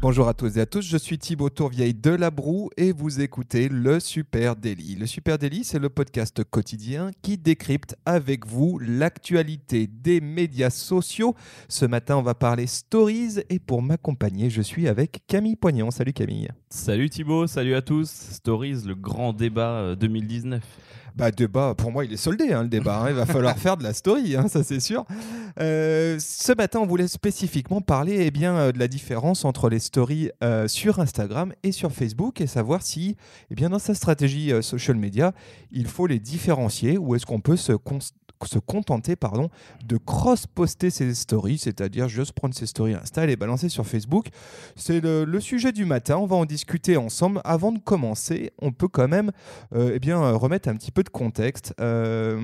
Bonjour à tous et à tous, je suis Thibaut Tourvieille de La Broue et vous écoutez le Super Daily. Le Super Daily, c'est le podcast quotidien qui décrypte avec vous l'actualité des médias sociaux. Ce matin, on va parler stories et pour m'accompagner, je suis avec Camille Poignant. Salut Camille. Salut Thibaut, salut à tous. Stories, le grand débat euh, 2019. Bah, débat, pour moi, il est soldé, hein, le débat. hein. Il va falloir faire de la story, hein, ça c'est sûr. Euh, ce matin, on voulait spécifiquement parler eh bien, euh, de la différence entre les stories euh, sur Instagram et sur Facebook et savoir si, eh bien, dans sa stratégie euh, social media, il faut les différencier ou est-ce qu'on peut se, se contenter pardon, de cross-poster ses stories, c'est-à-dire juste prendre ses stories Insta et les balancer sur Facebook. C'est le, sujet du matin, on va en discuter ensemble. Avant de commencer, on peut quand même euh, eh bien, remettre un petit peu de contexte. Euh,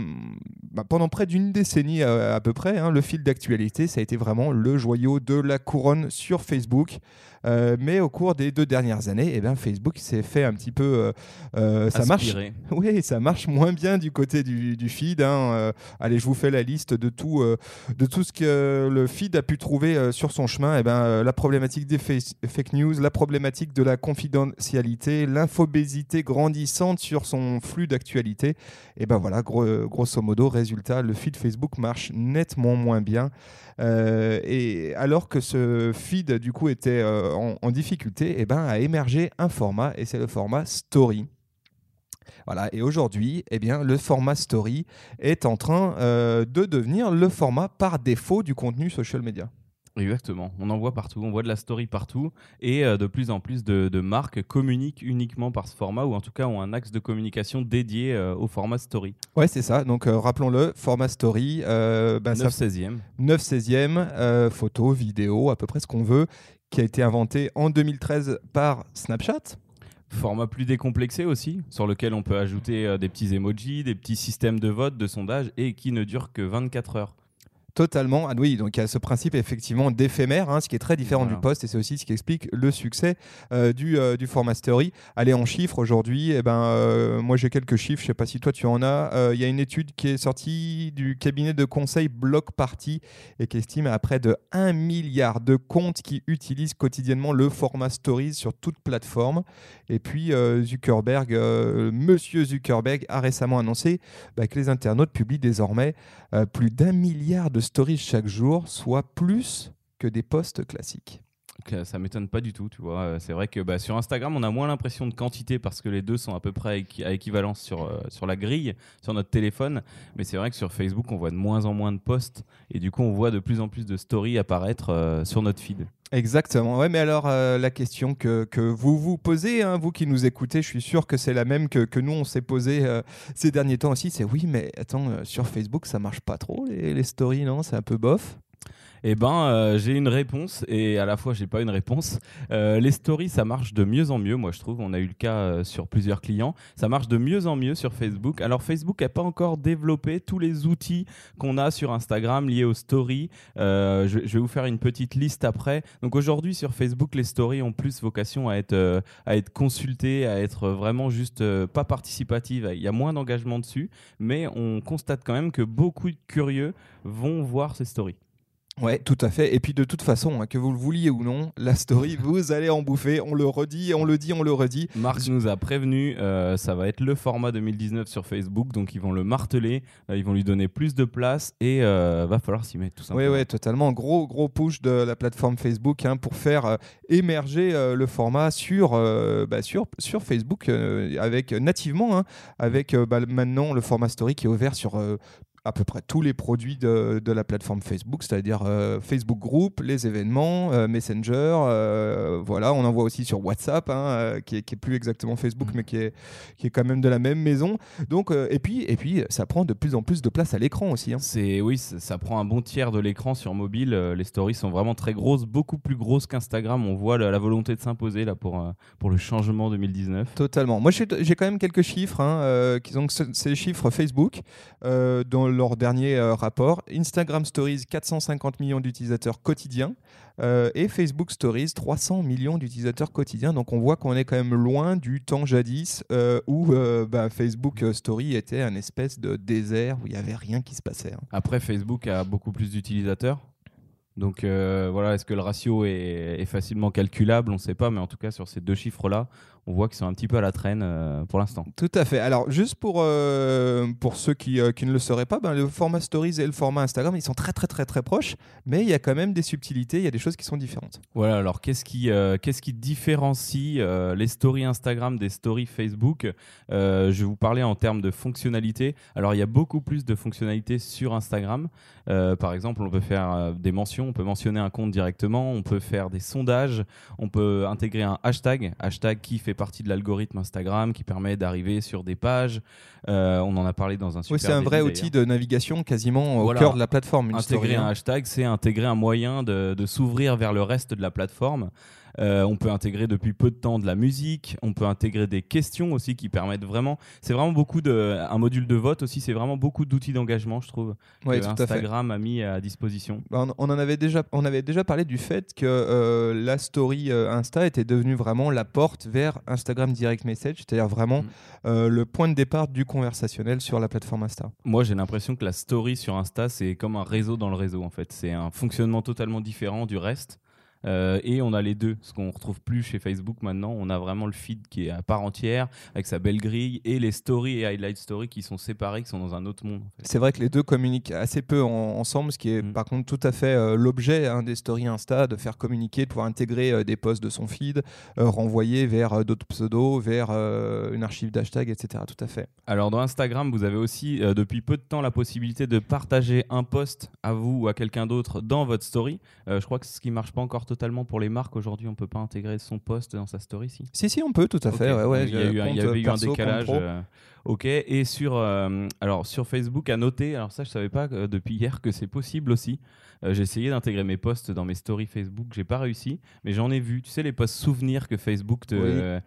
bah, pendant près d'une décennie euh, à peu près, hein, le fil d'actualité, ça a été vraiment le joyau de la couronne sur Facebook. Euh, mais au cours des deux dernières années, eh bien, Facebook s'est fait un petit peu... euh, euh, ça marche oui, ça marche moins bien du côté du, du feed. hein. Allez, je vous fais la liste de tout, de tout ce que le feed a pu trouver sur son chemin. Eh euh, la problématique des fake news, la problématique de la confidentialité, l'infobésité grandissante sur son flux d'actualité. Et ben voilà, gros- grosso modo, résultat, le feed Facebook marche nettement moins bien. Euh, et alors que ce feed du coup était euh, en, difficulté, eh ben, a émergé un format et c'est le format Story. Et aujourd'hui, eh bien, le format story est en train euh, de devenir le format par défaut du contenu social media. Exactement, on en voit partout, on voit de la story partout et euh, de plus en plus de, de marques communiquent uniquement par ce format ou en tout cas ont un axe de communication dédié euh, au format story. Ouais, c'est ça. Donc, euh, rappelons-le, format story, euh, ça 9 16e. 9 16e, euh, photo, vidéo, à peu près ce qu'on veut, qui a été inventé en 2013 par Snapchat. Format plus décomplexé aussi, sur lequel on peut ajouter euh, des petits emojis, des petits systèmes de vote, de sondage et qui ne durent que 24 heures. Totalement. Ah oui, donc il y a ce principe effectivement d'éphémère, hein, ce qui est très différent Voilà. du post, et c'est aussi ce qui explique le succès euh, du, euh, du format story. Allez, en chiffres aujourd'hui, eh ben, euh, moi j'ai quelques chiffres, je sais pas si toi tu en as. Il y a une étude qui est sortie du cabinet de conseil Block Party et qui estime à près de 1 milliard de comptes qui utilisent quotidiennement le format stories sur toute plateforme. Et puis Zuckerberg, Monsieur Zuckerberg a récemment annoncé bah, que les internautes publient désormais plus d'un milliard de stories chaque jour, soit plus que des posts classiques. Donc, euh, ça m'étonne pas du tout, tu vois. Euh, C'est vrai que bah, sur Instagram, on a moins l'impression de quantité parce que les deux sont à peu près à équivalence sur, euh, sur la grille, sur notre téléphone. Mais c'est vrai que sur Facebook, on voit de moins en moins de posts et du coup, on voit de plus en plus de stories apparaître sur notre feed. Exactement. Ouais, mais alors la question que, que vous vous posez, hein, vous qui nous écoutez, je suis sûr que c'est la même que, que nous on s'est posé euh, ces derniers temps aussi. C'est oui, mais attends, sur Facebook ça marche pas trop les, les stories, non? C'est un peu bof. Eh ben, euh, j'ai une réponse et à la fois j'ai pas une réponse. Euh, les stories, ça marche de mieux en mieux, moi je trouve. On a eu le cas euh, sur plusieurs clients. Ça marche de mieux en mieux sur Facebook. Alors Facebook n'a pas encore développé tous les outils qu'on a sur Instagram liés aux stories. Je, vais vous faire une petite liste après. Donc aujourd'hui sur Facebook, les stories ont plus vocation à être à être consultées, à être vraiment juste pas participatives. Il y a moins d'engagement dessus, mais on constate quand même que beaucoup de curieux vont voir ces stories. Ouais, tout à fait. Et puis de toute façon, hein, que vous le vouliez ou non, la story, vous allez en bouffer. On le redit, on le dit, on le redit. Marc nous a prévenu, euh, ça va être le format 2019 sur Facebook, donc ils vont le marteler, euh, ils vont lui donner plus de place et euh, va falloir s'y mettre tout Oui, simplement. ouais, totalement. Gros, gros push de la plateforme Facebook hein, pour faire euh, émerger le format sur, bah, sur, sur Facebook avec, nativement, hein, avec bah, maintenant le format story qui est ouvert sur à peu près tous les produits de, de la plateforme Facebook, c'est-à-dire euh, Facebook Group, les événements, euh, Messenger, euh, voilà, on en voit aussi sur WhatsApp, hein, qui, est, qui est plus exactement Facebook, Mm. mais qui est, qui est quand même de la même maison. Donc, et, puis, et puis, ça prend de plus en plus de place à l'écran aussi. hein. C'est oui, ça, ça prend un bon tiers de l'écran sur mobile. les stories sont vraiment très grosses, beaucoup plus grosses qu'Instagram. On voit la, la volonté de s'imposer là pour pour le changement 2019. Totalement. Moi, j'ai quand même quelques chiffres. hein, qui sont, les chiffres Facebook. Dans leur dernier rapport. Instagram Stories, 450 millions d'utilisateurs quotidiens. et Facebook Stories, 300 millions d'utilisateurs quotidiens. Donc on voit qu'on est quand même loin du temps jadis où bah, Facebook Story était un espèce de désert où il n'y avait rien qui se passait. Hein. Après, Facebook a beaucoup plus d'utilisateurs donc euh, voilà, est-ce que le ratio est, facilement calculable? On ne sait pas, mais en tout cas sur ces deux chiffres-là, on voit qu'ils sont un petit peu à la traîne euh, pour l'instant. Tout à fait. Alors juste pour, euh, pour ceux qui, qui, ne le sauraient pas, ben, le format Stories et le format Instagram, ils sont très très très très proches, mais il y a quand même des subtilités, il y a des choses qui sont différentes. Voilà, alors qu'est-ce qui, qu'est-ce qui différencie les stories Instagram des stories Facebook? Je vais vous parler en termes de fonctionnalités. Alors il y a beaucoup plus de fonctionnalités sur Instagram. par exemple, on peut faire des mentions on peut mentionner un compte directement, on peut faire des sondages, on peut intégrer un hashtag, hashtag qui fait partie de l'algorithme Instagram, qui permet d'arriver sur des pages. Euh, on en a parlé dans un super. Oui, c'est un vrai outil de navigation quasiment au cœur de la plateforme. intégrer un hashtag, c'est intégrer un moyen de s'ouvrir vers le reste de la plateforme. Euh, on peut intégrer depuis peu de temps de la musique. On peut intégrer des questions aussi qui permettent vraiment. C'est vraiment beaucoup de. Un module de vote aussi. C'est vraiment beaucoup d'outils d'engagement, je trouve. que Instagram a mis à disposition. Bah, on, en avait déjà. On avait déjà parlé du fait que euh, la story euh, Insta était devenue vraiment la porte vers Instagram Direct Message, c'est-à-dire vraiment mm. le point de départ du conversationnel sur la plateforme Insta. Moi, j'ai l'impression que la story sur Insta, c'est comme un réseau dans le réseau en fait. C'est un fonctionnement totalement différent du reste. Euh, et on a les deux, ce qu'on retrouve plus chez Facebook maintenant. On a vraiment le feed qui est à part entière, avec sa belle grille, et les stories et highlight stories qui sont séparés, qui sont dans un autre monde. C'est vrai que les deux communiquent assez peu ensemble, ce qui est mm. par contre tout à fait euh, l'objet hein, des stories Insta, de faire communiquer, de pouvoir intégrer euh, des posts de son feed, renvoyer vers d'autres pseudos, vers une archive d'hashtag, etc. Tout à fait. Alors dans Instagram, vous avez aussi depuis peu de temps la possibilité de partager un post à vous ou à quelqu'un d'autre dans votre story. je crois que ce qui marche pas encore totalement pour les marques. Aujourd'hui, on peut pas intégrer son poste dans sa story, si Si, si, on peut, tout à fait. Ouais, il y, a eu, il y avait eu un décalage. Euh, ok. Et sur, euh, alors, sur Facebook, à noter, alors ça, je savais pas euh, depuis hier que c'est possible aussi. j'ai essayé d'intégrer mes posts dans mes stories Facebook, j'ai pas réussi, mais j'en ai vu. Tu sais, les posts souvenirs que Facebook te.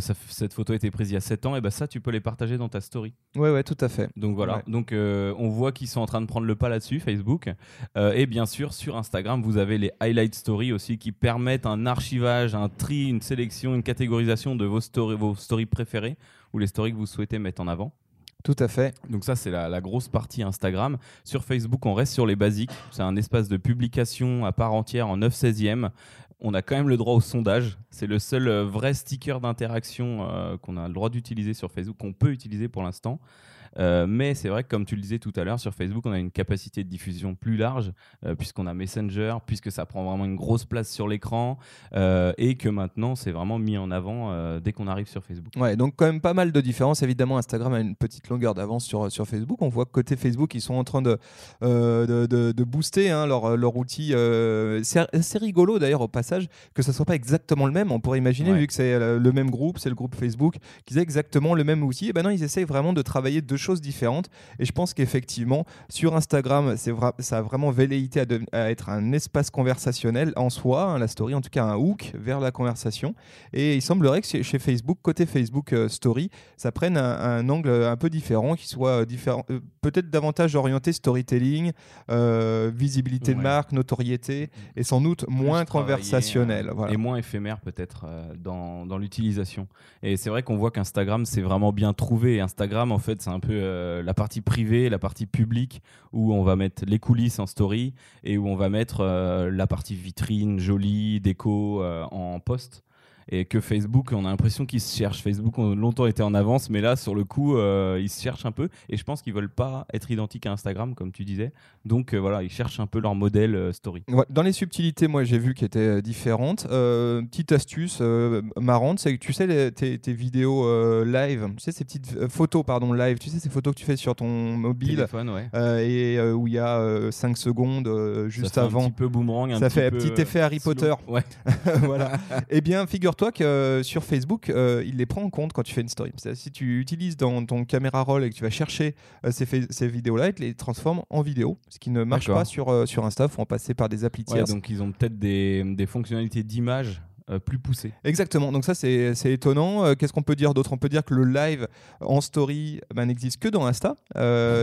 cette photo a été prise il y a 7 ans, et ben ça, tu peux les partager dans ta story. Ouais, ouais, tout à fait. Donc voilà. Donc on voit qu'ils sont en train de prendre le pas là-dessus, Facebook. et bien sûr, sur Instagram, vous avez les highlight stories aussi qui permettent un archivage, un tri, une sélection, une catégorisation de vos stories, vos stories préférées ou les stories que vous souhaitez mettre en avant. Tout à fait. Donc ça, c'est la, grosse partie Instagram. Sur Facebook, on reste sur les basiques. C'est un espace de publication à part entière en 9 16e. On a quand même le droit au sondage. C'est le seul euh, vrai sticker d'interaction euh, qu'on a le droit d'utiliser sur Facebook, qu'on peut utiliser pour l'instant. Euh, mais c'est vrai que, comme tu le disais tout à l'heure, sur Facebook, on a une capacité de diffusion plus large, euh, puisqu'on a Messenger, puisque ça prend vraiment une grosse place sur l'écran, euh, et que maintenant, c'est vraiment mis en avant dès qu'on arrive sur Facebook. Ouais, donc quand même pas mal de différences. Évidemment, Instagram a une petite longueur d'avance sur, sur Facebook. On voit que côté Facebook, ils sont en train de, de, de, booster hein, leur, leur outil. c'est rigolo d'ailleurs au passage que ça soit pas exactement le même. On pourrait imaginer, vu que c'est le même groupe, c'est le groupe Facebook, qu'ils aient exactement le même outil. Et ben non, ils essayent vraiment de travailler de choses différentes. Et je pense qu'effectivement, sur Instagram, c'est ça a vraiment velléité à, être un espace conversationnel en soi, hein, la story, en tout cas un hook vers la conversation. Et il semblerait que chez Facebook, côté Facebook euh, Story, ça prenne un, angle un peu différent, qui soit euh, différent, euh, peut-être davantage orienté storytelling, visibilité de marque, notoriété, et sans doute moins conversationnel. Et moins éphémère peut-être dans, dans l'utilisation. Et c'est vrai qu'on voit qu'Instagram, c'est vraiment bien trouvé. Instagram, en fait, c'est un peu euh, la partie privée, la partie publique, où on va mettre les coulisses en story et où on va mettre euh, la partie vitrine, jolie, déco euh, en post et que Facebook, on a l'impression qu'ils se cherchent. Facebook ont longtemps été en avance, mais là, sur le coup, euh, ils se cherchent un peu. Et je pense qu'ils veulent pas être identiques à Instagram, comme tu disais. Donc euh, voilà, ils cherchent un peu leur modèle euh, story. dans les subtilités, moi, j'ai vu qui étaient différentes. petite astuce marrante, c'est que tu sais tes, vidéos live, tu sais ces petites photos, pardon, live, tu sais ces photos que tu fais sur ton mobile, Téléphone, ouais. et où il y a 5 secondes juste ça fait avant. Un petit peu boomerang, ça fait un petit effet Harry Potter. Ouais. voilà. eh bien, figure toi que euh, sur Facebook, euh, il les prend en compte quand tu fais une story. Si tu utilises dans ton caméra roll et que tu vas chercher euh, ces, vidéos-là, il les transforme en vidéo, ce qui ne marche pas sur, sur Insta. Il faut en passer par des applis donc ils ont peut-être des, des fonctionnalités d'image plus poussé. Exactement. Donc ça, c'est étonnant. Qu'est-ce qu'on peut dire d'autre? On peut dire que le live en story ben, n'existe que dans Insta.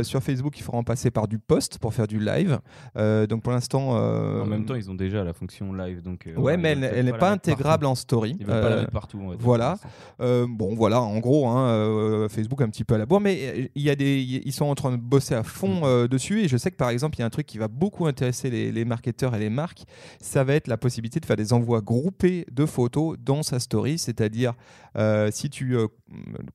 sur Facebook, il faut en passer par du post pour faire du live. donc pour l'instant. En même temps, ils ont déjà la fonction live. Donc, ouais, mais elle n'est pas, intégrable en story. Ils veulent pas la mettre partout. voilà. bon, voilà. En gros, hein, Facebook un petit peu à la bourre, mais il y a des, ils sont en train de bosser à fond mm. dessus. Et je sais que par exemple, il y a un truc qui va beaucoup intéresser les, les marketeurs et les marques. Ça va être la possibilité de faire des envois groupés de photos dans sa story, c'est-à-dire euh, si tu, euh,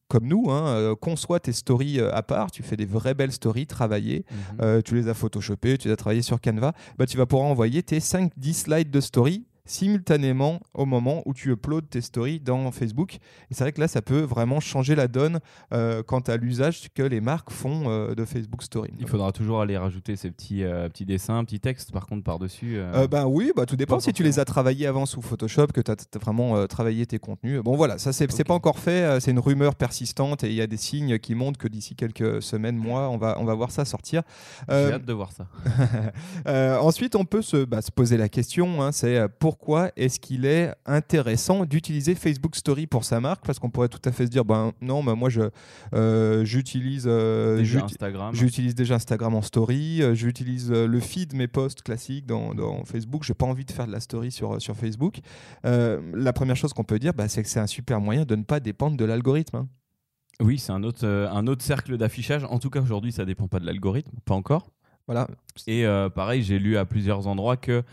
comme nous, hein, euh, conçois tes stories à part, tu fais des vraies belles stories travaillées, mhm. tu les as photoshopées, tu les as travaillées sur Canva, bah, tu vas pouvoir envoyer tes 5-10 slides de story simultanément au moment où tu uploads tes stories dans Facebook. Et c'est vrai que là, ça peut vraiment changer la donne euh, quant à l'usage que les marques font euh, de Facebook Story. Il faudra toujours aller rajouter ces petits, euh, petits dessins, petits textes par contre par-dessus. ben oui, bah, tout dépend si tu les as travaillés avant sous Photoshop, que tu as, vraiment travaillé tes contenus. Bon voilà, ça c'est pas encore fait, c'est une rumeur persistante et il y a des signes qui montrent que d'ici quelques semaines, mois, on va, on va voir ça sortir. J'ai hâte de voir ça. ensuite, on peut se, bah, se poser la question, hein, c'est pour pourquoi est-ce qu'il est intéressant d'utiliser Facebook Story pour sa marque? Parce qu'on pourrait tout à fait se dire, ben non, ben moi je euh, j'utilise euh, Instagram. J'utilise déjà Instagram en story. Euh, j'utilise le feed mes posts classiques dans, dans Facebook. J'ai pas envie de faire de la story sur sur Facebook. la première chose qu'on peut dire, bah, c'est que c'est un super moyen de ne pas dépendre de l'algorithme. Hein. Oui, c'est un autre, un autre cercle d'affichage. En tout cas, aujourd'hui, ça dépend pas de l'algorithme, pas encore. Voilà. Et pareil, j'ai lu à plusieurs endroits que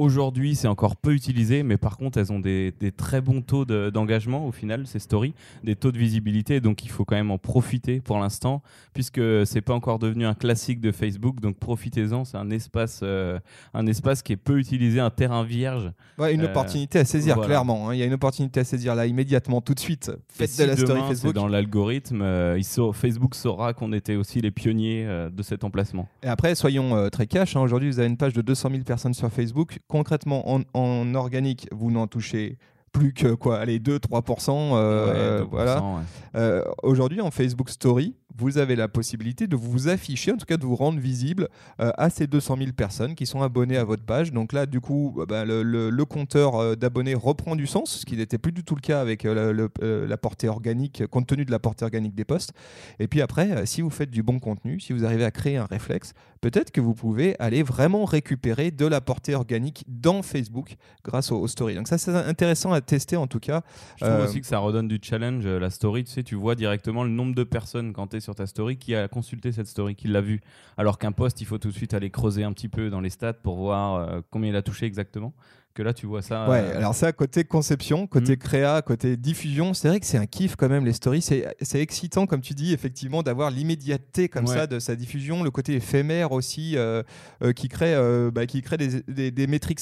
Aujourd'hui, c'est encore peu utilisé, mais par contre, elles ont des, très bons taux d'engagement au final, ces stories, des taux de visibilité, donc il faut quand même en profiter pour l'instant, puisque c'est pas encore devenu un classique de Facebook, donc profitez-en, c'est un espace, euh, un espace qui est peu utilisé, un terrain vierge. Ouais, une euh, opportunité à saisir, clairement. Hein. Il y a une opportunité à saisir là, immédiatement, tout de suite. Faites de la story Facebook. Dans l'algorithme, euh, Facebook saura qu'on était aussi les pionniers de cet emplacement. Et après, soyons très cash. Hein. Aujourd'hui, vous avez une page de 200 000 personnes sur Facebook. Concrètement, en, organique, vous n'en touchez plus que quoi, allez 2-3%. Euh, voilà. Euh, aujourd'hui, en Facebook Story, vous avez la possibilité de vous afficher, en tout cas de vous rendre visible euh, à ces 200 000 personnes qui sont abonnées à votre page. Donc là, du coup, bah, le, compteur d'abonnés reprend du sens, ce qui n'était plus du tout le cas avec la portée organique, compte tenu de la portée organique des posts. Et puis après, si vous faites du bon contenu, si vous arrivez à créer un réflexe, peut-être que vous pouvez aller vraiment récupérer de la portée organique dans Facebook grâce aux, stories. Donc ça, c'est intéressant à tester en tout cas. Je trouve aussi que ça redonne du challenge. La story, tu sais, tu vois directement le nombre de personnes quand tu es sur ta story qui a consulté cette story, qui l'a vue? Alors qu'un post, il faut tout de suite aller creuser un petit peu dans les stats pour voir euh, combien il a touché exactement que là tu vois ça. Ouais, euh, alors ça, côté conception, côté mm. créa, côté diffusion, c'est vrai que c'est un kiff quand même les stories. C'est excitant, comme tu dis, effectivement, d'avoir l'immédiateté comme ça de sa diffusion, le côté éphémère aussi euh, euh, qui crée, bah, qui crée des, des, métriques.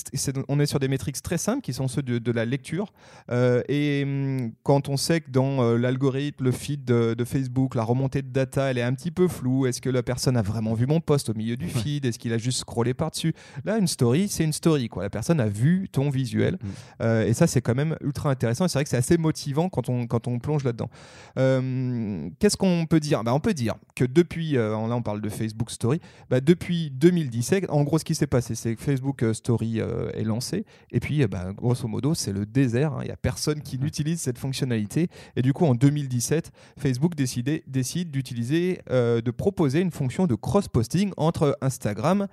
on est sur des métriques très simples qui sont ceux de, la lecture. et hum, quand on sait que dans l'algorithme, le feed de, Facebook, la remontée de data, elle est un petit peu floue. Est-ce que la personne a vraiment vu mon post au milieu du feed? Est-ce qu'il a juste scrollé par-dessus? Là, une story, c'est une story. Quoi. La personne a vu ton visuel. Mm. Euh, et ça, c'est quand même ultra intéressant. c'est vrai que c'est assez motivant quand on, quand on plonge là-dedans. Euh, qu'est-ce qu'on peut dire? Bah, On peut dire que depuis, euh, là on parle de Facebook Story, bah, depuis 2017, en gros, ce qui s'est passé, c'est que Facebook Story est lancé. Et puis, bah, grosso modo, c'est le désert. Hein. Il n'y a personne qui n'utilise cette fonctionnalité. Et du coup, en 2017, Facebook décide d'utiliser, de proposer une fonction de cross-posting entre Instagram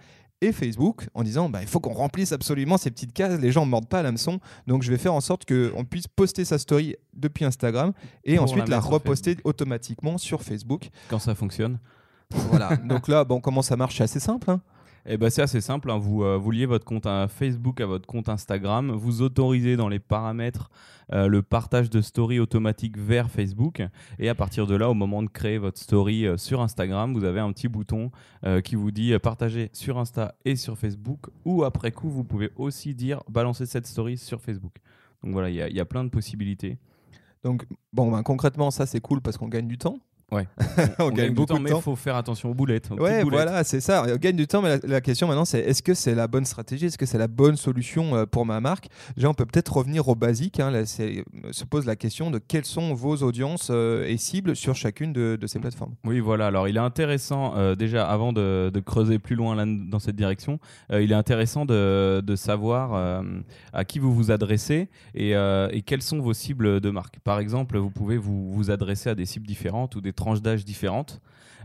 et Facebook en disant bah, il faut qu'on remplisse absolument ces petites cases, les gens ne mordent pas à l'hameçon, donc je vais faire en sorte qu'on puisse poster sa story depuis Instagram et ensuite la, reposter automatiquement sur Facebook. Quand ça fonctionne. Voilà, donc là, bon, comment ça marche C'est assez simple. Hein. Eh ben, c'est assez simple. Hein. Vous, euh, vous liez votre compte à Facebook à votre compte Instagram. Vous autorisez dans les paramètres euh, le partage de story automatique vers Facebook. Et à partir de là, au moment de créer votre story euh, sur Instagram, vous avez un petit bouton qui vous dit partager sur Insta et sur Facebook. Ou après coup, vous pouvez aussi dire balancer cette story sur Facebook. Donc voilà, il y, a plein de possibilités. Donc, bon, ben, concrètement, ça c'est cool parce qu'on gagne du temps. Ouais. on, gagne beaucoup temps, de mais temps. il faut faire attention aux boulettes. aux Ouais, boulettes. voilà, c'est ça. On gagne du temps, mais la, la question maintenant, c'est est-ce que c'est la bonne stratégie? Est-ce que c'est la bonne solution euh, pour ma marque? Déjà, on peut peut-être revenir au basique. hein. Là, c'est- se pose la question de quelles sont vos audiences euh, et cibles sur chacune de, de ces plateformes. Oui, voilà. Alors, il est intéressant, euh, déjà, avant de, de creuser plus loin là- dans cette direction, euh, il est intéressant de, de savoir euh, à qui vous vous adressez et, euh, et quelles sont vos cibles de marque. Par exemple, vous pouvez vous, vous adresser à des cibles différentes ou des tranches d'âge différentes.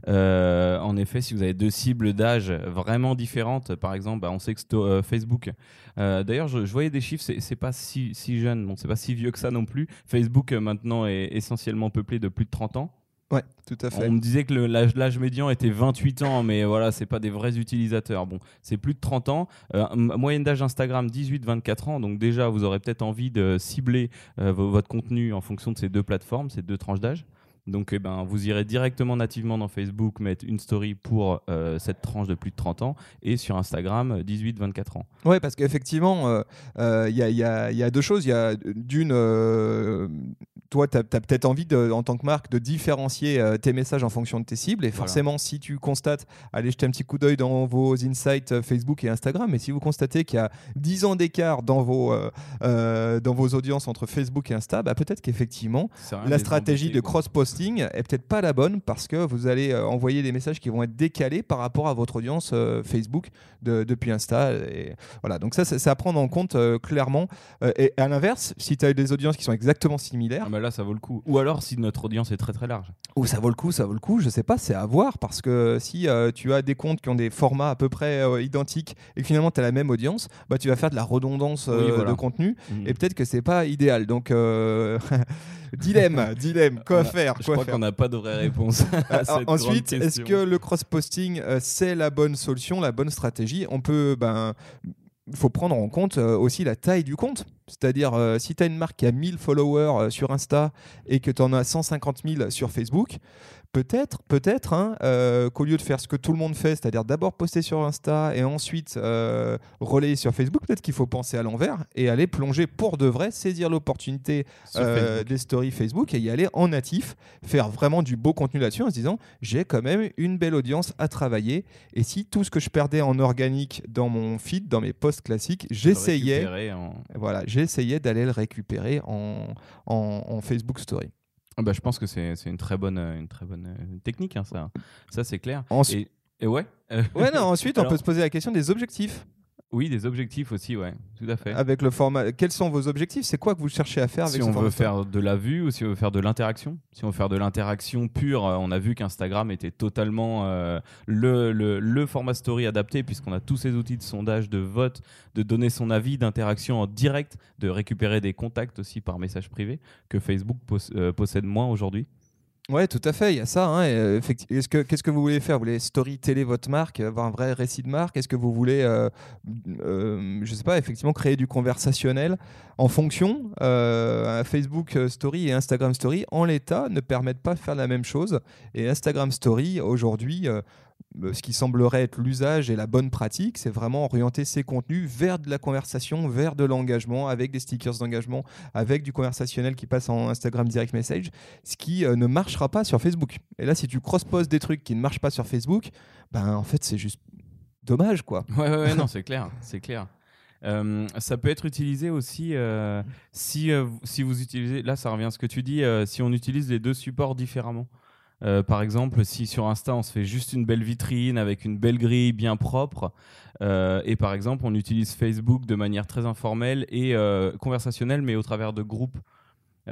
Euh, en effet, si vous avez deux cibles d'âge vraiment différentes, par exemple, bah, on sait que euh, Facebook. euh, D'ailleurs, je, je voyais des chiffres, c'est pas si, si jeune, bon, c'est pas si vieux que ça non plus. Facebook euh, maintenant est essentiellement peuplé de plus de 30 ans. Ouais, tout à fait. On me disait que l'âge médian était 28 ans, mais voilà, c'est pas des vrais utilisateurs. Bon, c'est plus de 30 ans. Euh, moyenne d'âge Instagram 18-24 ans. Donc déjà, vous aurez peut-être envie de cibler euh, vo- votre contenu en fonction de ces deux plateformes, ces deux tranches d'âge. Donc, eh ben, vous irez directement nativement dans Facebook mettre une story pour euh, cette tranche de plus de 30 ans et sur Instagram 18-24 ans. Ouais, parce qu'effectivement, euh, euh, il y, a, deux choses. Il y a d'une, toi, tu as, peut-être envie, de, en tant que marque, de différencier euh, tes messages en fonction de tes cibles. Et Voilà. forcément, si tu constates, allez jeter un petit coup d'œil dans vos insights euh, Facebook et Instagram, et si vous constatez qu'il y a 10 ans d'écart dans, vos, euh, dans vos audiences entre Facebook et Insta, bah, peut-être qu'effectivement, la stratégie de cross-posting est peut-être pas la bonne parce que vous allez envoyer des messages qui vont être décalés par rapport à votre audience euh, Facebook de- depuis Insta. Et voilà, donc ça, c'est à prendre en compte clairement. Et à l'inverse, si tu as des audiences qui sont exactement similaires, Ah, bah là, ça vaut le coup. Ou alors, si notre audience est très très large. ou ça vaut le coup, ça vaut le coup, je sais pas, c'est à voir parce que si euh, tu as des comptes qui ont des formats à peu près euh, identiques et que finalement tu as la même audience, bah, tu vas faire de la redondance euh, Oui, voilà. de contenu Mhm. et peut-être que c'est pas idéal. Donc, euh, dilemme, dilemme, quoi faire Je crois qu'on n'a pas de vraie réponse. à cette grande ensuite, est-ce que le cross-posting, c'est la bonne solution, la bonne stratégie? On peut, ben, faut prendre en compte euh, aussi la taille du compte. C'est-à-dire, euh, si tu as une marque qui a 1000 followers euh, sur Insta et que tu en as 150 000 sur Facebook, peut-être, peut-être, hein, euh, qu'au lieu de faire ce que tout le monde fait, c'est-à-dire d'abord poster sur Insta et ensuite euh, relayer sur Facebook, peut-être qu'il faut penser à l'envers et aller plonger pour de vrai, saisir l'opportunité euh, des stories Facebook et y aller en natif, faire vraiment du beau contenu là-dessus en se disant j'ai quand même une belle audience à travailler et si tout ce que je perdais en organique dans mon feed, dans mes posts classiques, j'essayais en- voilà, j'essayais d'aller le récupérer en, en, en Facebook Story. Ah bah, je pense que c'est une très bonne, une très bonne euh, technique, hein, ça, ça c'est clair. Ensuite, Et, et ouais, ouais, non, ensuite on peut se poser la question des objectifs oui, des objectifs aussi, ouais, tout à fait. avec le format. Quels sont vos objectifs? C'est quoi que vous cherchez à faire avec si on veut faire de la vue ou si on veut faire de l'interaction? Si on veut faire de l'interaction pure, euh, on a vu qu'Instagram était totalement euh, le, le, le format story adapté puisqu'on a tous ces outils de sondage, de vote, de donner son avis, d'interaction en direct, de récupérer des contacts aussi par message privé que Facebook euh, possède moins aujourd'hui. Ouais, tout à fait, il y a ça. hein, euh, effecti- Est-ce que qu'est-ce que vous voulez faire? Vous voulez storyteller votre marque, avoir un vrai récit de marque? Est-ce que vous voulez, euh, euh, je sais pas, effectivement créer du conversationnel en fonction euh, Facebook Story et Instagram Story en l'état ne permettent pas de faire la même chose. Et Instagram Story aujourd'hui. Ce qui semblerait être l'usage et la bonne pratique, c'est vraiment orienter ses contenus vers de la conversation, vers de l'engagement, avec des stickers d'engagement, avec du conversationnel qui passe en Instagram Direct Message ce qui euh, ne marchera pas sur Facebook. Et là, si tu cross-poses des trucs qui ne marchent pas sur Facebook, ben en fait, c'est juste dommage, quoi. Ouais, ouais, ouais, non, c'est clair, c'est clair. Euh, ça peut être utilisé aussi euh, si, euh, vous- si vous utilisez, là ça revient à ce que tu dis, si on utilise les deux supports différemment. Euh, par exemple, si sur Insta on se fait juste une belle vitrine avec une belle grille bien propre, euh, et par exemple on utilise Facebook de manière très informelle et euh, conversationnelle, mais au travers de groupes.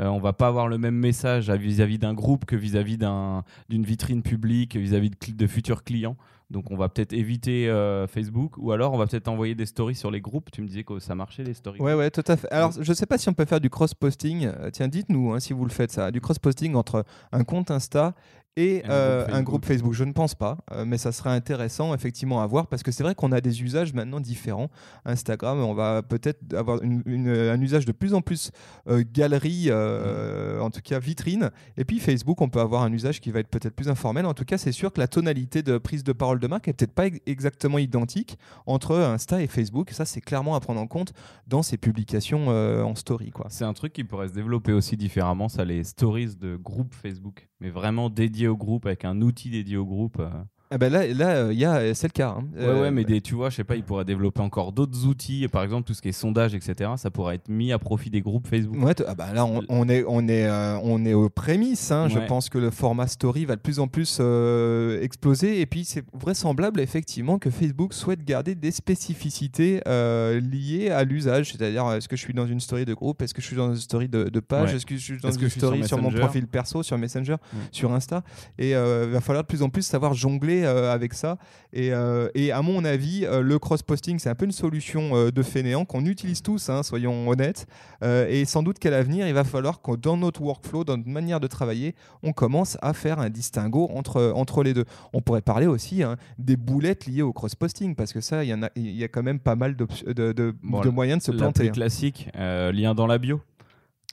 On va pas avoir le même message vis-à-vis d'un groupe que vis-à-vis d'un- d'une vitrine publique, vis-à-vis de futurs clients. Donc on va peut-être éviter euh, Facebook ou alors on va peut-être envoyer des stories sur les groupes. Tu me disais que ça marchait les stories. Ouais, ouais, tout à fait. Alors, je sais pas si on peut faire du cross-posting. Euh, tiens, dites-nous hein, si vous le faites, ça. Du cross-posting entre un compte Insta et un euh, groupe un groupe Facebook. Je ne pense pas, euh, mais ça serait intéressant effectivement à voir parce que c'est vrai qu'on a des usages maintenant différents. Instagram, on va peut-être avoir une- une- un usage de plus en plus euh, galerie, euh, en tout cas vitrine. Et puis Facebook, on peut avoir un usage qui va être peut-être plus informel. En tout cas, c'est sûr que la tonalité de prise de parole de marque est peut-être pas ex- exactement identique entre Insta et Facebook. Ça, c'est clairement à prendre en compte dans ces publications euh, en story. C'est un truc qui pourrait se développer aussi différemment, ça, les stories de groupe Facebook, mais vraiment dédié au groupe, avec un outil dédié au groupe. euh. Ah ben là, là, euh, il y a, c'est le cas. hein. Ouais, Euh, ouais, mais des, tu vois, je sais pas, ils pourraient développer encore d'autres outils, par exemple tout ce qui est sondage, etc. Ça pourrait être mis à profit des groupes Facebook. Ouais, ah bah là, on, on est, on, est, euh, on est aux prémices. hein. Je pense que le format story va de plus en plus euh, exploser. Et puis, c'est vraisemblable, effectivement, que Facebook souhaite garder des spécificités euh, liées à l'usage. C'est-à-dire, est-ce que je suis dans une story de groupe? Est-ce que je suis dans une story de, de page? Ouais. Est-ce que je suis dans une sur story sur, mon profil perso, sur Messenger, Ouais. sur Insta? Et euh, il va falloir de plus en plus savoir jongler euh, avec ça. Et, euh, et à mon avis, euh, le cross-posting, c'est un peu une solution de fainéant qu'on utilise tous, hein, soyons honnêtes. Et sans doute qu'à l'avenir, il va falloir que dans notre workflow, dans notre manière de travailler, on commence à faire un distinguo entre, entre les deux. On pourrait parler aussi hein, des boulettes liées au cross-posting, parce que ça, il y, en a, y a quand même pas mal de, de- Bon, de moyens de se La planter. plus hein. classique, euh, lien dans la bio.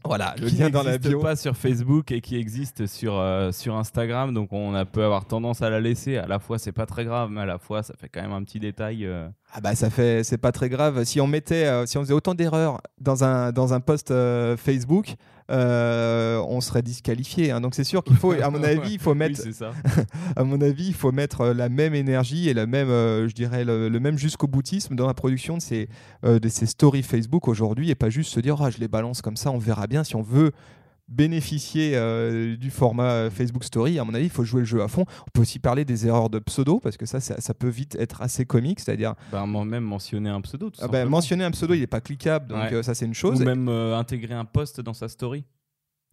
Voilà, le qui lien dans la n'existe bio. pas sur Facebook et qui existe sur, euh, sur Instagram, donc on a, peut avoir tendance à la laisser. À la fois, c'est pas très grave, mais à la fois, ça fait quand même un petit détail. euh. Ah bah ça fait, c'est pas très grave. Si on mettait, euh, si on faisait autant d'erreurs dans un dans un post euh, Facebook, euh, on serait disqualifié. hein. Donc c'est sûr qu'il faut, à mon avis, il faut mettre, ça. à mon avis, il faut mettre la même énergie et la même, je dirais, le, le même jusqu'au boutisme dans la production de ces de ces stories Facebook aujourd'hui et pas juste se dire ah je les balance comme ça, on verra bien si on veut bénéficier euh, du format euh, Facebook Story, à mon avis, il faut jouer le jeu à fond. On peut aussi parler des erreurs de pseudo, parce que ça, ça, ça peut vite être assez comique, c'est-à-dire moi, même mentionner un pseudo, tout ah simplement. mentionner un pseudo, il n'est pas cliquable, donc Ouais. euh, ça c'est une Ou chose. même euh, intégrer un post dans sa story.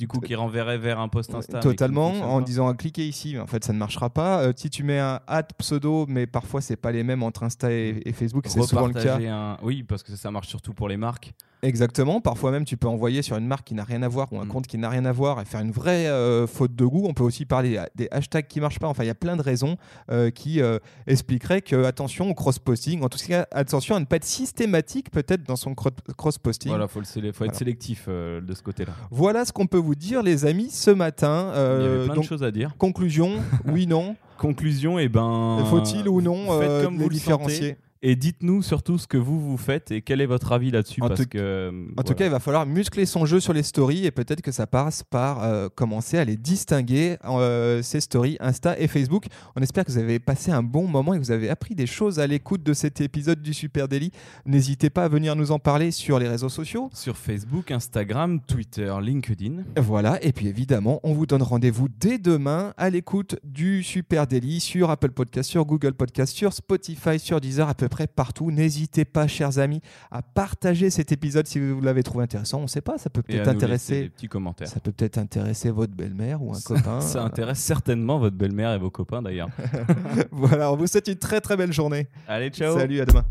Du coup, qui renverrait vers un post Insta. ne Totalement, en disant cliquez ici, mais en fait ça ne marchera pas. Euh, si tu mets un at pseudo, mais parfois c'est pas les mêmes entre Insta et, et Facebook, c'est souvent le cas. Un- Oui, parce que ça marche surtout pour les marques. Exactement, parfois même tu peux envoyer sur une marque qui n'a rien à voir ou un Mm. compte qui n'a rien à voir et faire une vraie euh, faute de goût. On peut aussi parler à- des hashtags qui marchent pas. Enfin, il y a plein de raisons euh, qui euh, expliqueraient que attention au cross-posting, en tout cas attention à ne pas être systématique peut-être dans son cro- cross-posting. Voilà, faut, le sélé- faut Voilà. être sélectif euh, de ce côté-là. Voilà ce qu'on peut vous dire, les amis, ce matin. Il y avait Euh, plein donc, de choses à dire. conclusion, oui, non. Conclusion, et ben. Faut-il ou non faites euh, comme les vous différencier? Et dites-nous surtout ce que vous vous faites et quel est votre avis là-dessus. En Parce tout- que, euh, tout cas, il va falloir muscler son jeu sur les stories et peut-être que ça passe par euh, commencer à les distinguer, euh, ces stories Insta et Facebook. On espère que vous avez passé un bon moment et que vous avez appris des choses à l'écoute de cet épisode du Super Daily. N'hésitez pas à venir nous en parler sur les réseaux sociaux. sur Facebook, Instagram, Twitter, LinkedIn. Voilà, et puis évidemment, on vous donne rendez-vous dès demain à l'écoute du Super Daily sur Apple Podcast, sur Google Podcast, sur Spotify, sur Deezer, à peu près partout. N'hésitez pas, chers amis, à partager cet épisode si vous l'avez trouvé intéressant. On ne sait pas, ça peut peut-être intéresser. des petits commentaires. Ça peut peut-être intéresser votre belle-mère ou un copain. Ça intéresse certainement votre belle-mère et vos copains d'ailleurs. voilà, on vous souhaite une très très belle journée. Allez, ciao Salut, à demain.